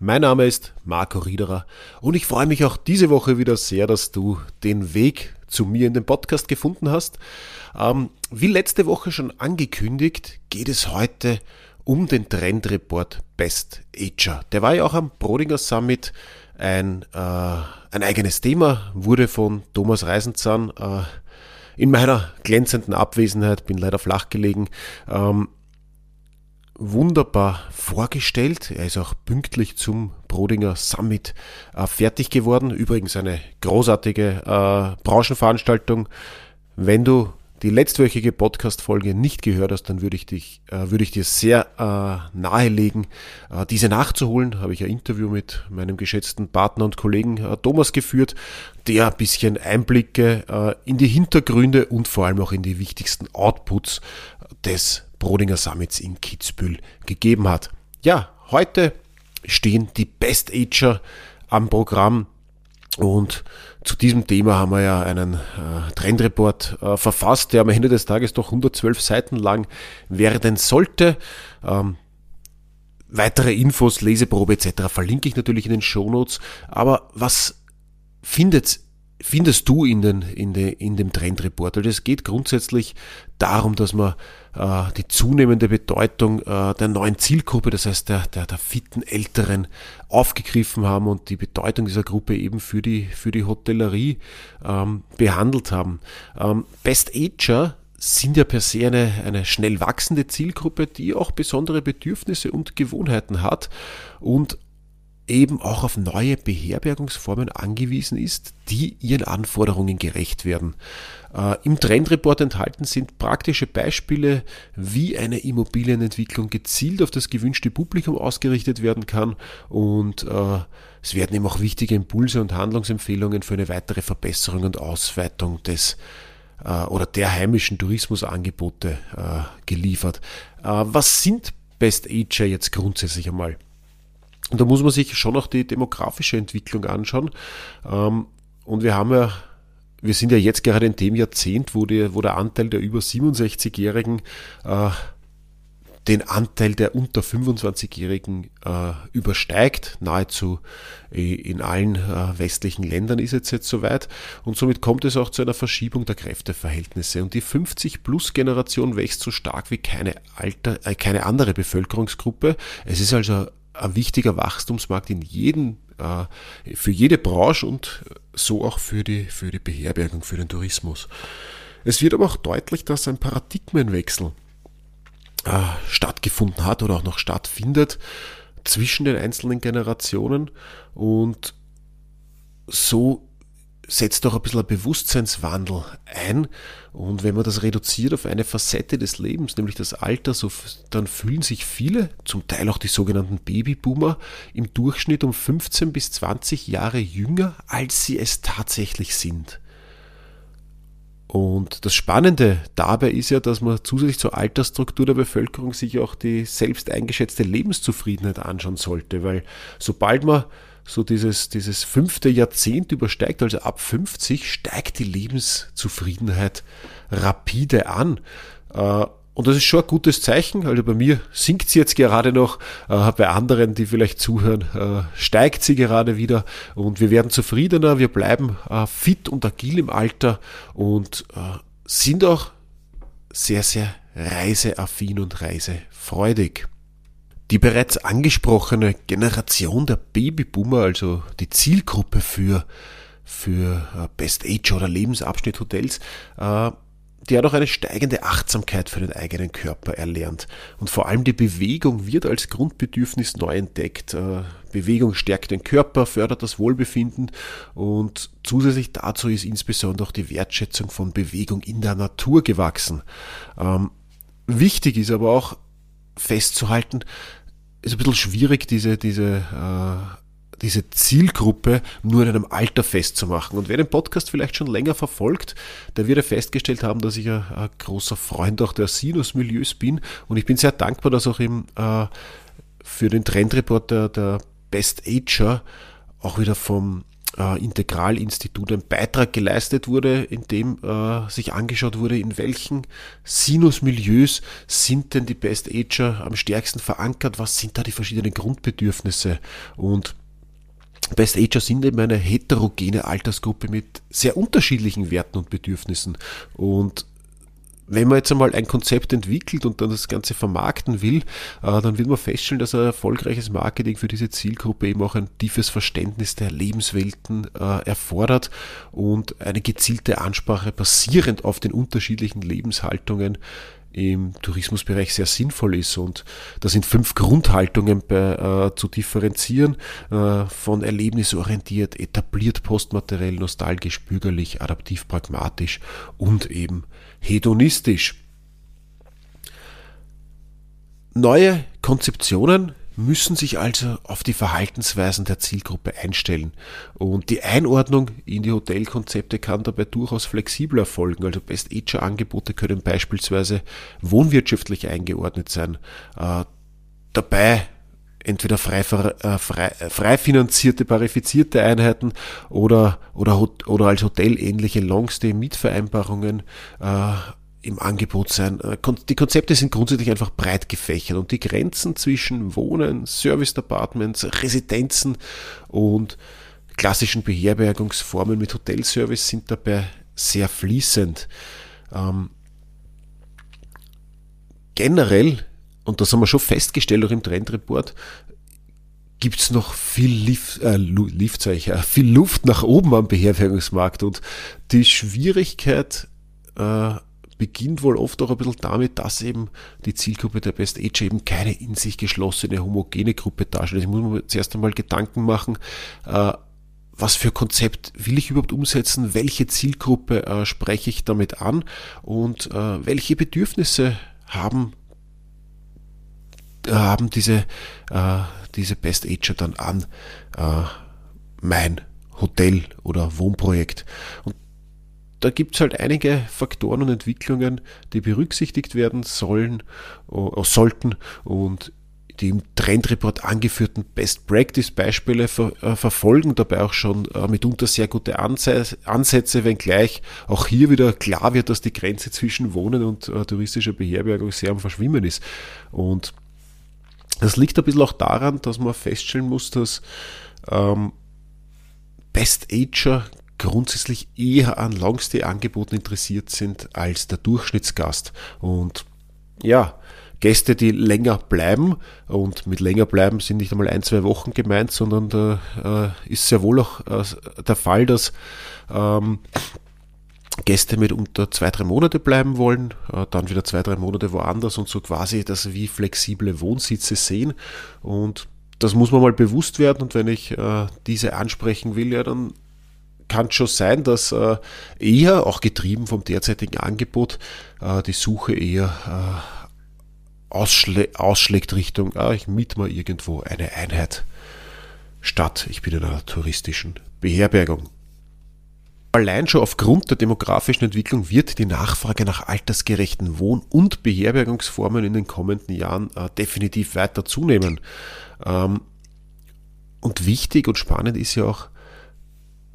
Mein Name ist Marco Riederer und ich freue mich auch diese Woche wieder sehr, dass du den Weg zu mir in den Podcast gefunden hast. Ähm, wie letzte Woche schon angekündigt, geht es heute um den Trendreport Best Ager. Der war ja auch am Brodinger Summit ein, äh, ein eigenes Thema, wurde von Thomas Reisenzahn äh, in meiner glänzenden Abwesenheit, bin leider flach gelegen, ähm, wunderbar vorgestellt. Er ist auch pünktlich zum Brodinger Summit äh, fertig geworden. Übrigens eine großartige äh, Branchenveranstaltung. Wenn du die letztwöchige Podcast-Folge nicht gehört hast, dann würde ich, dich, äh, würde ich dir sehr äh, nahelegen, äh, diese nachzuholen. Habe ich ein Interview mit meinem geschätzten Partner und Kollegen äh, Thomas geführt, der ein bisschen Einblicke äh, in die Hintergründe und vor allem auch in die wichtigsten Outputs des Brodinger Summits in Kitzbühel gegeben hat. Ja, heute stehen die Best Ager am Programm und zu diesem Thema haben wir ja einen äh, Trendreport äh, verfasst, der am Ende des Tages doch 112 Seiten lang werden sollte. Ähm, weitere Infos, Leseprobe etc. verlinke ich natürlich in den Shownotes. Aber was findet findest du in, den, in, de, in dem Trendreport? Also es geht grundsätzlich darum, dass man äh, die zunehmende Bedeutung äh, der neuen Zielgruppe, das heißt der, der, der fitten Älteren, aufgegriffen haben und die Bedeutung dieser Gruppe eben für die, für die Hotellerie ähm, behandelt haben. Ähm, Best Ager sind ja per se eine, eine schnell wachsende Zielgruppe, die auch besondere Bedürfnisse und Gewohnheiten hat und eben auch auf neue Beherbergungsformen angewiesen ist, die ihren Anforderungen gerecht werden. Äh, Im Trendreport enthalten sind praktische Beispiele, wie eine Immobilienentwicklung gezielt auf das gewünschte Publikum ausgerichtet werden kann und äh, es werden eben auch wichtige Impulse und Handlungsempfehlungen für eine weitere Verbesserung und Ausweitung des äh, oder der heimischen Tourismusangebote geliefert. Was sind Best Ager jetzt grundsätzlich einmal? Und da muss man sich schon auch die demografische Entwicklung anschauen. Ähm, und wir haben ja, wir sind ja jetzt gerade in dem Jahrzehnt, wo, die, wo der Anteil der über 67-Jährigen äh, den Anteil der unter 25-Jährigen äh, übersteigt. Nahezu in allen äh, westlichen Ländern ist es jetzt soweit. Und somit kommt es auch zu einer Verschiebung der Kräfteverhältnisse. Und die 50-Plus-Generation wächst so stark wie keine, Alter, äh, keine andere Bevölkerungsgruppe. Es ist also ein wichtiger Wachstumsmarkt in jedem, äh, für jede Branche und so auch für die, für die Beherbergung, für den Tourismus. Es wird aber auch deutlich, dass ein Paradigmenwechsel äh, stattgefunden hat oder auch noch stattfindet zwischen den einzelnen Generationen und so setzt doch ein bisschen ein Bewusstseinswandel ein. Und wenn man das reduziert auf eine Facette des Lebens, nämlich das Alter, so, dann fühlen sich viele, zum Teil auch die sogenannten Babyboomer, im Durchschnitt um 15 bis 20 Jahre jünger, als sie es tatsächlich sind. Und das Spannende dabei ist ja, dass man zusätzlich zur Altersstruktur der Bevölkerung sich auch die selbst eingeschätzte Lebenszufriedenheit anschauen sollte, weil sobald man so dieses, dieses fünfte Jahrzehnt übersteigt, also ab 50 steigt die Lebenszufriedenheit rapide an. Äh, und das ist schon ein gutes Zeichen. Also bei mir sinkt sie jetzt gerade noch, äh, bei anderen, die vielleicht zuhören, äh, steigt sie gerade wieder und wir werden zufriedener, wir bleiben fit und agil im Alter und sind auch sehr, sehr reiseaffin und reisefreudig. Die bereits angesprochene Generation der Babyboomer, also die Zielgruppe für, für äh, Best Age oder Lebensabschnitthotels, äh, die hat auch eine steigende Achtsamkeit für den eigenen Körper erlernt. Und vor allem die Bewegung wird als Grundbedürfnis neu entdeckt. Äh, Bewegung stärkt den Körper, fördert das Wohlbefinden und zusätzlich dazu ist insbesondere auch die Wertschätzung von Bewegung in der Natur gewachsen. Ähm, wichtig ist aber auch festzuhalten, ist ein bisschen schwierig, diese, diese, äh, diese Zielgruppe nur in einem Alter festzumachen. Und wer den Podcast vielleicht schon länger verfolgt, der wird ja festgestellt haben, dass ich ein, ein großer Freund auch der Sinus-Milieus bin. Und ich bin sehr dankbar, dass auch im, äh, für den Trendreport der, der Best Ager auch wieder vom äh, Integralinstitut ein Beitrag geleistet wurde, in dem äh, sich angeschaut wurde, in welchen Sinusmilieus sind denn die Best Ager am stärksten verankert, was sind da die verschiedenen Grundbedürfnisse? Und Best Ager sind eben eine heterogene Altersgruppe mit sehr unterschiedlichen Werten und Bedürfnissen. Und wenn man jetzt einmal ein Konzept entwickelt und dann das Ganze vermarkten will, äh, dann wird man feststellen, dass ein erfolgreiches Marketing für diese Zielgruppe eben auch ein tiefes Verständnis der Lebenswelten äh, erfordert und eine gezielte Ansprache basierend auf den unterschiedlichen Lebenshaltungen im Tourismusbereich sehr sinnvoll ist. Und da sind fünf Grundhaltungen bei, äh, zu differenzieren, äh, von erlebnisorientiert, etabliert, postmateriell, nostalgisch, bürgerlich, adaptiv, pragmatisch und eben hedonistisch. Neue Konzeptionen müssen sich also auf die Verhaltensweisen der Zielgruppe einstellen. Und die Einordnung in die Hotelkonzepte kann dabei durchaus flexibel erfolgen. Also Best-Ager-Angebote können beispielsweise wohnwirtschaftlich eingeordnet sein. Äh, dabei entweder frei, äh, frei, äh, frei finanzierte, parifizierte Einheiten oder, oder, oder als hotelähnliche Longstay-Mietvereinbarungen äh, im Angebot sein. Äh, die Konzepte sind grundsätzlich einfach breit gefächert und die Grenzen zwischen Wohnen, Service Apartments, Residenzen und klassischen Beherbergungsformen mit Hotelservice sind dabei sehr fließend. Ähm, generell, und das haben wir schon festgestellt auch im Trendreport, gibt es noch viel, Lief, äh, Lief, ich, äh, viel Luft nach oben am Beherbergungsmarkt und die Schwierigkeit äh, beginnt wohl oft auch ein bisschen damit, dass eben die Zielgruppe der Best Age eben keine in sich geschlossene, homogene Gruppe darstellt. Ich muss mir zuerst einmal Gedanken machen, äh, was für Konzept will ich überhaupt umsetzen, welche Zielgruppe äh, spreche ich damit an und äh, welche Bedürfnisse haben, haben diese, diese Best Ager dann an mein Hotel oder Wohnprojekt. Und da gibt es halt einige Faktoren und Entwicklungen, die berücksichtigt werden sollen, äh, sollten und die im Trendreport angeführten Best Practice Beispiele ver, äh, verfolgen dabei auch schon äh, mitunter sehr gute Anse Ansätze, wenngleich auch hier wieder klar wird, dass die Grenze zwischen Wohnen und äh, touristischer Beherbergung sehr am Verschwimmen ist. Und das liegt ein bisschen auch daran, dass man feststellen muss, dass ähm, Best Ager grundsätzlich eher an Longstay-Angeboten interessiert sind als der Durchschnittsgast. Und ja, Gäste, die länger bleiben, und mit länger bleiben sind nicht einmal ein, zwei Wochen gemeint, sondern da äh, ist sehr wohl auch äh, der Fall, dass ähm, Gäste mit unter zwei, drei Monate bleiben wollen, äh, dann wieder zwei, drei Monate woanders und so quasi das wie flexible Wohnsitze sehen. Und das muss man mal bewusst werden und wenn ich äh, diese ansprechen will, ja, dann kann schon sein, dass äh, eher, auch getrieben vom derzeitigen Angebot, äh, die Suche eher äh, ausschlä ausschlägt Richtung, ah, ich miete mal irgendwo eine Einheit statt, ich bin in einer touristischen Beherbergung. Allein schon aufgrund der demografischen Entwicklung wird die Nachfrage nach altersgerechten Wohn- und Beherbergungsformen in den kommenden Jahren definitiv weiter zunehmen. Ähm, und wichtig und spannend ist ja auch,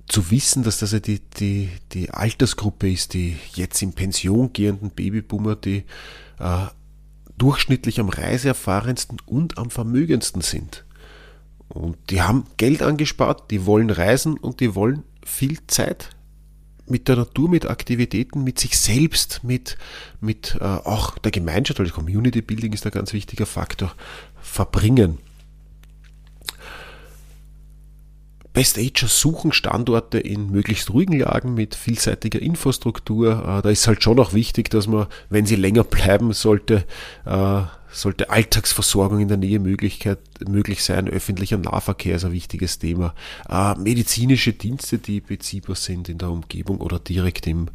zu wissen, dass das ja die, die, die Altersgruppe ist, die jetzt in Pension gehenden Babyboomer, die äh, durchschnittlich am reiseerfahrensten und am vermögendsten sind. Und die haben Geld angespart, die wollen reisen und die wollen viel Zeit mit der Natur, mit Aktivitäten, mit sich selbst, mit, mit äh, auch der Gemeinschaft, weil Community Building ist ein ganz wichtiger Faktor, verbringen. Best Ager suchen Standorte in möglichst ruhigen Lagen mit vielseitiger Infrastruktur. Äh, da ist halt schon auch wichtig, dass man, wenn sie länger bleiben sollte, äh, sollte Alltagsversorgung in der Nähe Möglichkeit, möglich sein. Öffentlicher Nahverkehr ist ein wichtiges Thema. Äh, medizinische Dienste, die beziehbar sind in der Umgebung oder direkt im,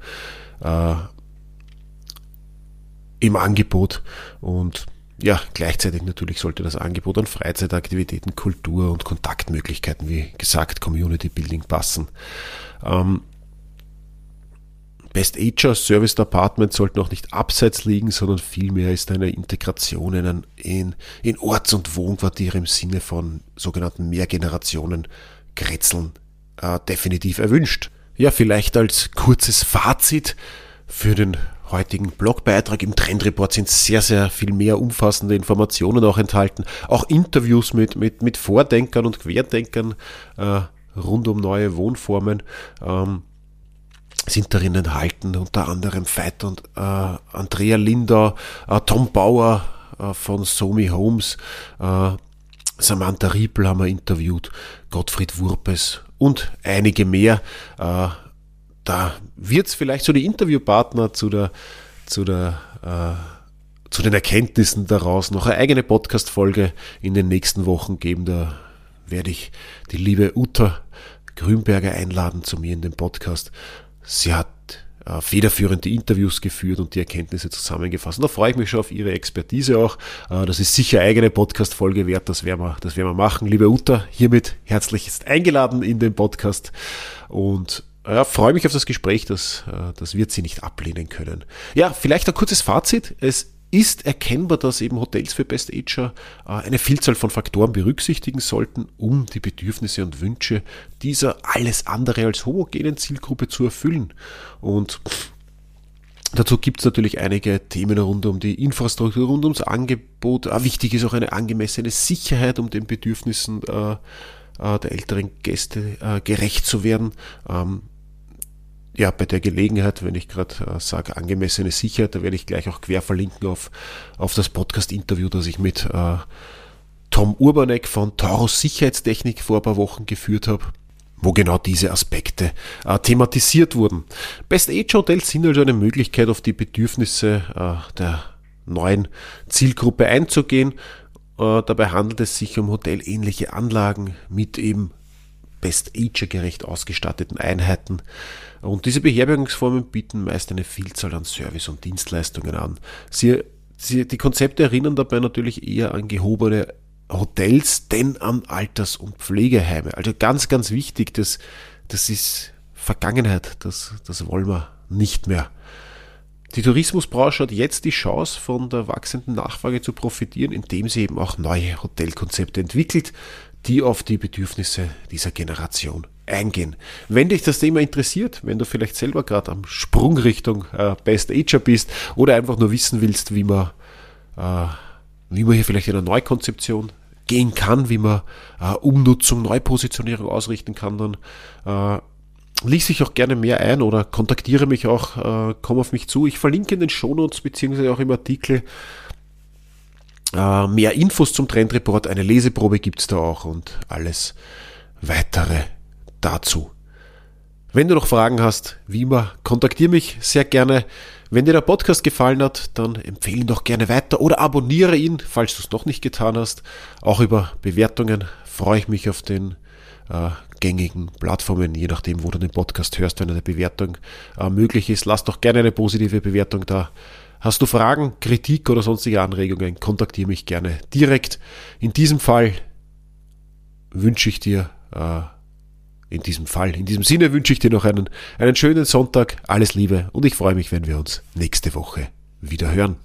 im Angebot. Und ja, gleichzeitig natürlich sollte das Angebot an Freizeitaktivitäten, Kultur und Kontaktmöglichkeiten, wie gesagt, Community Building passen. Ähm, Best Ager Service Apartment sollte noch nicht abseits liegen, sondern vielmehr ist eine Integration in, in, in Orts- und Wohnquartiere im Sinne von sogenannten Mehrgenerationen Kretzeln äh, definitiv erwünscht. Ja, vielleicht als kurzes Fazit für den heutigen Blogbeitrag im Trendreport sind sehr, sehr viel mehr umfassende Informationen auch enthalten. Auch Interviews mit, mit, mit Vordenkern und Querdenkern äh, rund um neue Wohnformen. Ähm, sind darin enthalten, unter anderem Veit und äh, Andrea Lindau, äh, Tom Bauer äh, von Somi Homes, äh, Samantha Riepel haben wir interviewt, Gottfried Wurpes und einige mehr. Da wird es vielleicht so die Interviewpartner zu der, zu der äh, zu den Erkenntnissen daraus noch eine eigene Podcast-Folge in den nächsten Wochen geben. Da werde ich die liebe Uta Grünberger einladen zu mir in den Podcast Sie hat äh, federführend die Interviews geführt und die Erkenntnisse zusammengefasst. Und da freue ich mich schon auf Ihre Expertise auch. Äh, das ist sicher eigene Podcast-Folge wert, das werden, wir, das werden wir machen. Liebe Uta, hiermit herzlich eingeladen in den Podcast und ja, freue mich auf das Gespräch, das, äh, das wird sie nicht ablehnen können. Ja, vielleicht ein kurzes Fazit. Es ist erkennbar, dass eben Hotels für Best Ager äh, eine Vielzahl von Faktoren berücksichtigen sollten, um die Bedürfnisse und Wünsche dieser alles andere als homogenen Zielgruppe zu erfüllen. Und Dazu gibt es natürlich einige Themen rund um die Infrastruktur, rund ums Angebot. Äh, wichtig ist auch eine angemessene Sicherheit, um den Bedürfnissen äh, der älteren Gäste gerecht zu werden. Ähm, ja, bei der Gelegenheit, wenn ich gerade äh, sage, angemessene Sicherheit, da werde ich gleich auch quer verlinken auf, auf das Podcast-Interview, das ich mit äh, Tom Urbanek von Taurus Sicherheitstechnik vor ein paar Wochen geführt habe wo genau diese Aspekte äh, thematisiert wurden. Best Age Hotels sind also eine Möglichkeit, auf die Bedürfnisse äh, der neuen Zielgruppe einzugehen. Äh, dabei handelt es sich um hotelähnliche Anlagen mit eben Best Ager gerecht ausgestatteten Einheiten, und diese Beherbergungsformen bieten meist eine Vielzahl an Service und Dienstleistungen an. Sie, sie, die Konzepte erinnern dabei natürlich eher an gehobene Hotels, denn an Alters- und Pflegeheime. Also ganz, ganz wichtig, das, das ist Vergangenheit, das, das wollen wir nicht mehr. Die Tourismusbranche hat jetzt die Chance, von der wachsenden Nachfrage zu profitieren, indem sie eben auch neue Hotelkonzepte entwickelt, die auf die Bedürfnisse dieser Generation eingehen. Wenn dich das Thema interessiert, wenn du vielleicht selber gerade am Sprung Richtung äh, Best Ager bist oder einfach nur wissen willst, wie man, äh, wie man hier vielleicht in eine Neukonzeption gehen kann, wie man äh, Umnutzung, Neupositionierung ausrichten kann, dann äh, lies dich auch gerne mehr ein oder kontaktiere mich auch, äh, komm auf mich zu. Ich verlinke in den Shownotes beziehungsweise auch im Artikel äh, mehr Infos zum Trendreport, eine Leseprobe gibt's da auch und alles weitere dazu. Wenn du noch Fragen hast, wie immer, kontaktiere mich sehr gerne. Wenn dir der Podcast gefallen hat, dann empfehle ihn doch gerne weiter oder abonniere ihn, falls du es noch nicht getan hast. Auch über Bewertungen freue ich mich auf den äh, gängigen Plattformen, je nachdem, wo du den Podcast hörst, wenn eine Bewertung äh, möglich ist. Lass doch gerne eine positive Bewertung da. Hast du Fragen, Kritik oder sonstige Anregungen, kontaktiere mich gerne direkt. In diesem Fall wünsche ich dir äh, in diesem Fall. In diesem Sinne wünsche ich dir noch einen, einen schönen Sonntag, alles Liebe und ich freue mich, wenn wir uns nächste Woche wieder hören.